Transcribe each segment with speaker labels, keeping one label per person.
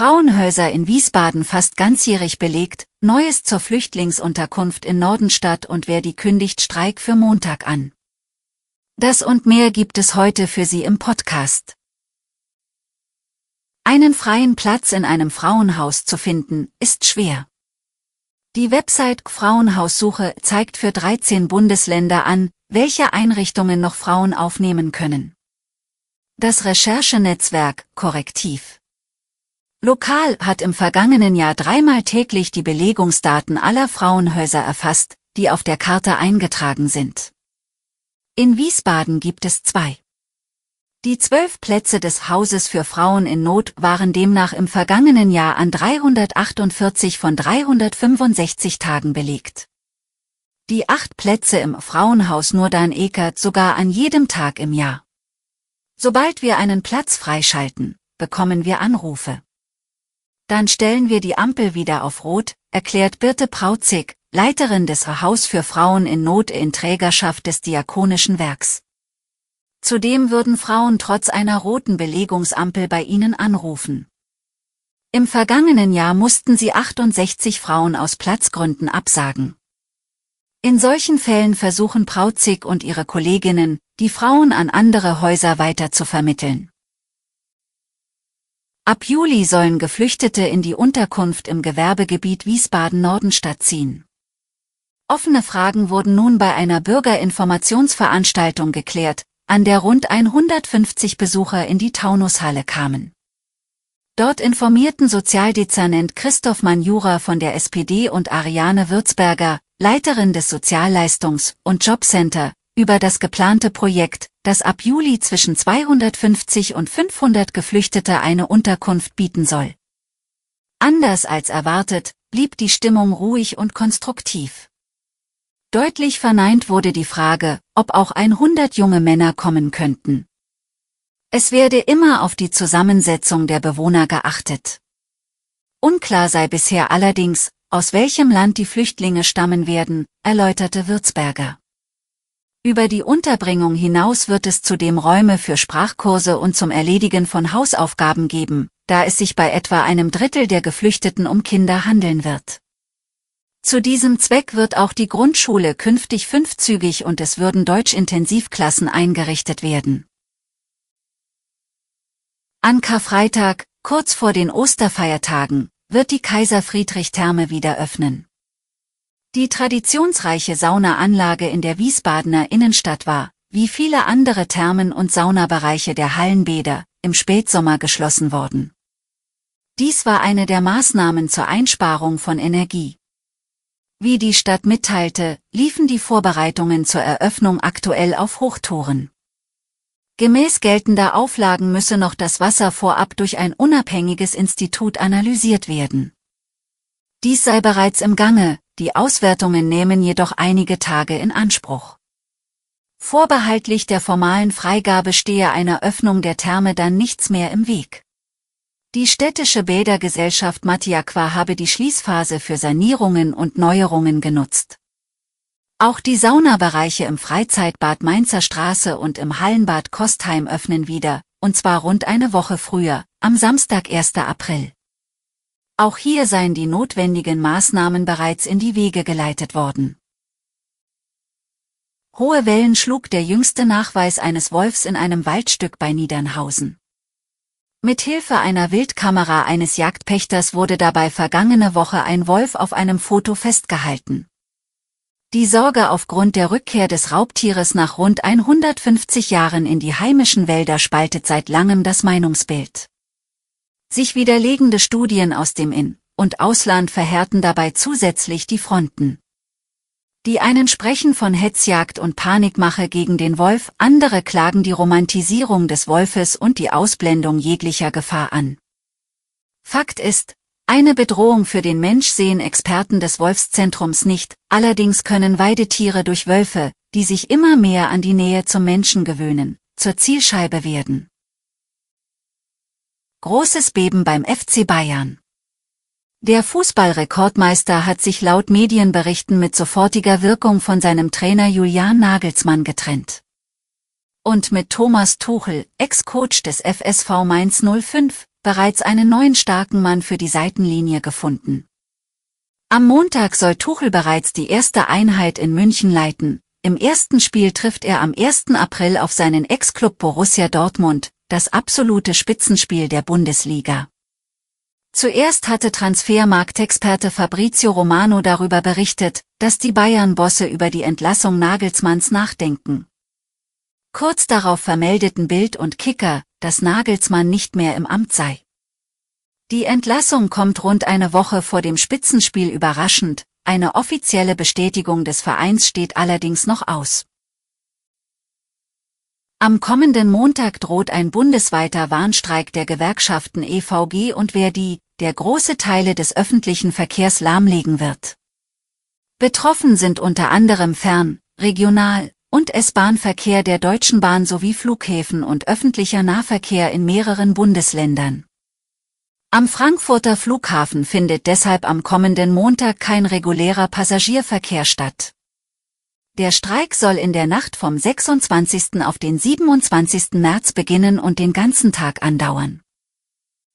Speaker 1: Frauenhäuser in Wiesbaden fast ganzjährig belegt, Neues zur Flüchtlingsunterkunft in Nordenstadt und wer die kündigt Streik für Montag an. Das und mehr gibt es heute für Sie im Podcast. Einen freien Platz in einem Frauenhaus zu finden, ist schwer. Die Website Frauenhaussuche zeigt für 13 Bundesländer an, welche Einrichtungen noch Frauen aufnehmen können. Das Recherchenetzwerk Korrektiv Lokal hat im vergangenen Jahr dreimal täglich die Belegungsdaten aller Frauenhäuser erfasst, die auf der Karte eingetragen sind. In Wiesbaden gibt es zwei. Die zwölf Plätze des Hauses für Frauen in Not waren demnach im vergangenen Jahr an 348 von 365 Tagen belegt. Die acht Plätze im Frauenhaus Nurdan-Ekert sogar an jedem Tag im Jahr. Sobald wir einen Platz freischalten, bekommen wir Anrufe. Dann stellen wir die Ampel wieder auf Rot, erklärt Birte Prauzig, Leiterin des Haus für Frauen in Not in Trägerschaft des Diakonischen Werks. Zudem würden Frauen trotz einer roten Belegungsampel bei ihnen anrufen. Im vergangenen Jahr mussten sie 68 Frauen aus Platzgründen absagen. In solchen Fällen versuchen Prauzig und ihre Kolleginnen, die Frauen an andere Häuser weiter zu vermitteln. Ab Juli sollen Geflüchtete in die Unterkunft im Gewerbegebiet Wiesbaden-Nordenstadt ziehen. Offene Fragen wurden nun bei einer Bürgerinformationsveranstaltung geklärt, an der rund 150 Besucher in die Taunushalle kamen. Dort informierten Sozialdezernent Christoph Manjura von der SPD und Ariane Würzberger, Leiterin des Sozialleistungs- und Jobcenter, über das geplante Projekt, das ab Juli zwischen 250 und 500 Geflüchtete eine Unterkunft bieten soll. Anders als erwartet, blieb die Stimmung ruhig und konstruktiv. Deutlich verneint wurde die Frage, ob auch 100 junge Männer kommen könnten. Es werde immer auf die Zusammensetzung der Bewohner geachtet. Unklar sei bisher allerdings, aus welchem Land die Flüchtlinge stammen werden, erläuterte Würzberger. Über die Unterbringung hinaus wird es zudem Räume für Sprachkurse und zum Erledigen von Hausaufgaben geben, da es sich bei etwa einem Drittel der Geflüchteten um Kinder handeln wird. Zu diesem Zweck wird auch die Grundschule künftig fünfzügig und es würden Deutsch-Intensivklassen eingerichtet werden. An Karfreitag, kurz vor den Osterfeiertagen, wird die Kaiser Friedrich Therme wieder öffnen. Die traditionsreiche Saunaanlage in der Wiesbadener Innenstadt war, wie viele andere Thermen und Saunabereiche der Hallenbäder, im Spätsommer geschlossen worden. Dies war eine der Maßnahmen zur Einsparung von Energie. Wie die Stadt mitteilte, liefen die Vorbereitungen zur Eröffnung aktuell auf Hochtouren. Gemäß geltender Auflagen müsse noch das Wasser vorab durch ein unabhängiges Institut analysiert werden. Dies sei bereits im Gange, die Auswertungen nehmen jedoch einige Tage in Anspruch. Vorbehaltlich der formalen Freigabe stehe einer Öffnung der Therme dann nichts mehr im Weg. Die städtische Bädergesellschaft Matiaqua habe die Schließphase für Sanierungen und Neuerungen genutzt. Auch die Saunabereiche im Freizeitbad Mainzer Straße und im Hallenbad Kostheim öffnen wieder, und zwar rund eine Woche früher, am Samstag 1. April. Auch hier seien die notwendigen Maßnahmen bereits in die Wege geleitet worden. Hohe Wellen schlug der jüngste Nachweis eines Wolfs in einem Waldstück bei Niedernhausen. Mit Hilfe einer Wildkamera eines Jagdpächters wurde dabei vergangene Woche ein Wolf auf einem Foto festgehalten. Die Sorge aufgrund der Rückkehr des Raubtieres nach rund 150 Jahren in die heimischen Wälder spaltet seit langem das Meinungsbild. Sich widerlegende Studien aus dem In- und Ausland verhärten dabei zusätzlich die Fronten. Die einen sprechen von Hetzjagd und Panikmache gegen den Wolf, andere klagen die Romantisierung des Wolfes und die Ausblendung jeglicher Gefahr an. Fakt ist, eine Bedrohung für den Mensch sehen Experten des Wolfszentrums nicht, allerdings können Weidetiere durch Wölfe, die sich immer mehr an die Nähe zum Menschen gewöhnen, zur Zielscheibe werden. Großes Beben beim FC Bayern. Der Fußballrekordmeister hat sich laut Medienberichten mit sofortiger Wirkung von seinem Trainer Julian Nagelsmann getrennt. Und mit Thomas Tuchel, Ex-Coach des FSV Mainz 05, bereits einen neuen starken Mann für die Seitenlinie gefunden. Am Montag soll Tuchel bereits die erste Einheit in München leiten. Im ersten Spiel trifft er am 1. April auf seinen Ex-Club Borussia Dortmund, das absolute Spitzenspiel der Bundesliga. Zuerst hatte Transfermarktexperte Fabrizio Romano darüber berichtet, dass die Bayern-Bosse über die Entlassung Nagelsmanns nachdenken. Kurz darauf vermeldeten Bild und Kicker, dass Nagelsmann nicht mehr im Amt sei. Die Entlassung kommt rund eine Woche vor dem Spitzenspiel überraschend, eine offizielle Bestätigung des Vereins steht allerdings noch aus. Am kommenden Montag droht ein bundesweiter Warnstreik der Gewerkschaften EVG und Verdi, der große Teile des öffentlichen Verkehrs lahmlegen wird. Betroffen sind unter anderem Fern-, Regional- und S-Bahn-Verkehr der Deutschen Bahn sowie Flughäfen und öffentlicher Nahverkehr in mehreren Bundesländern. Am Frankfurter Flughafen findet deshalb am kommenden Montag kein regulärer Passagierverkehr statt. Der Streik soll in der Nacht vom 26. auf den 27. März beginnen und den ganzen Tag andauern.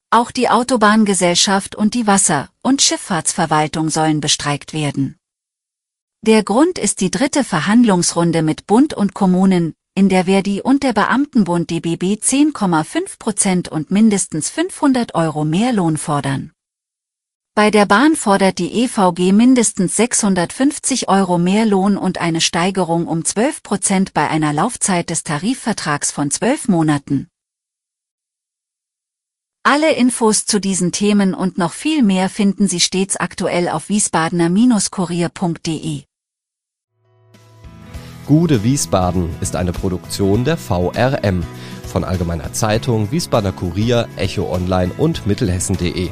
Speaker 1: Auch die Autobahngesellschaft und die Wasser- und Schifffahrtsverwaltung sollen bestreikt werden. Der Grund ist die dritte Verhandlungsrunde mit Bund und Kommunen, in der Verdi und der Beamtenbund DBB 10,5 Prozent und mindestens 500 Euro mehr Lohn fordern. Bei der Bahn fordert die EVG mindestens 650 Euro mehr Lohn und eine Steigerung um 12 Prozent bei einer Laufzeit des Tarifvertrags von 12 Monaten. Alle Infos zu diesen Themen und noch viel mehr finden Sie stets aktuell auf wiesbadener-kurier.de.
Speaker 2: Gude Wiesbaden ist eine Produktion der VRM von Allgemeiner Zeitung, Wiesbadener Kurier, Echo Online und Mittelhessen.de.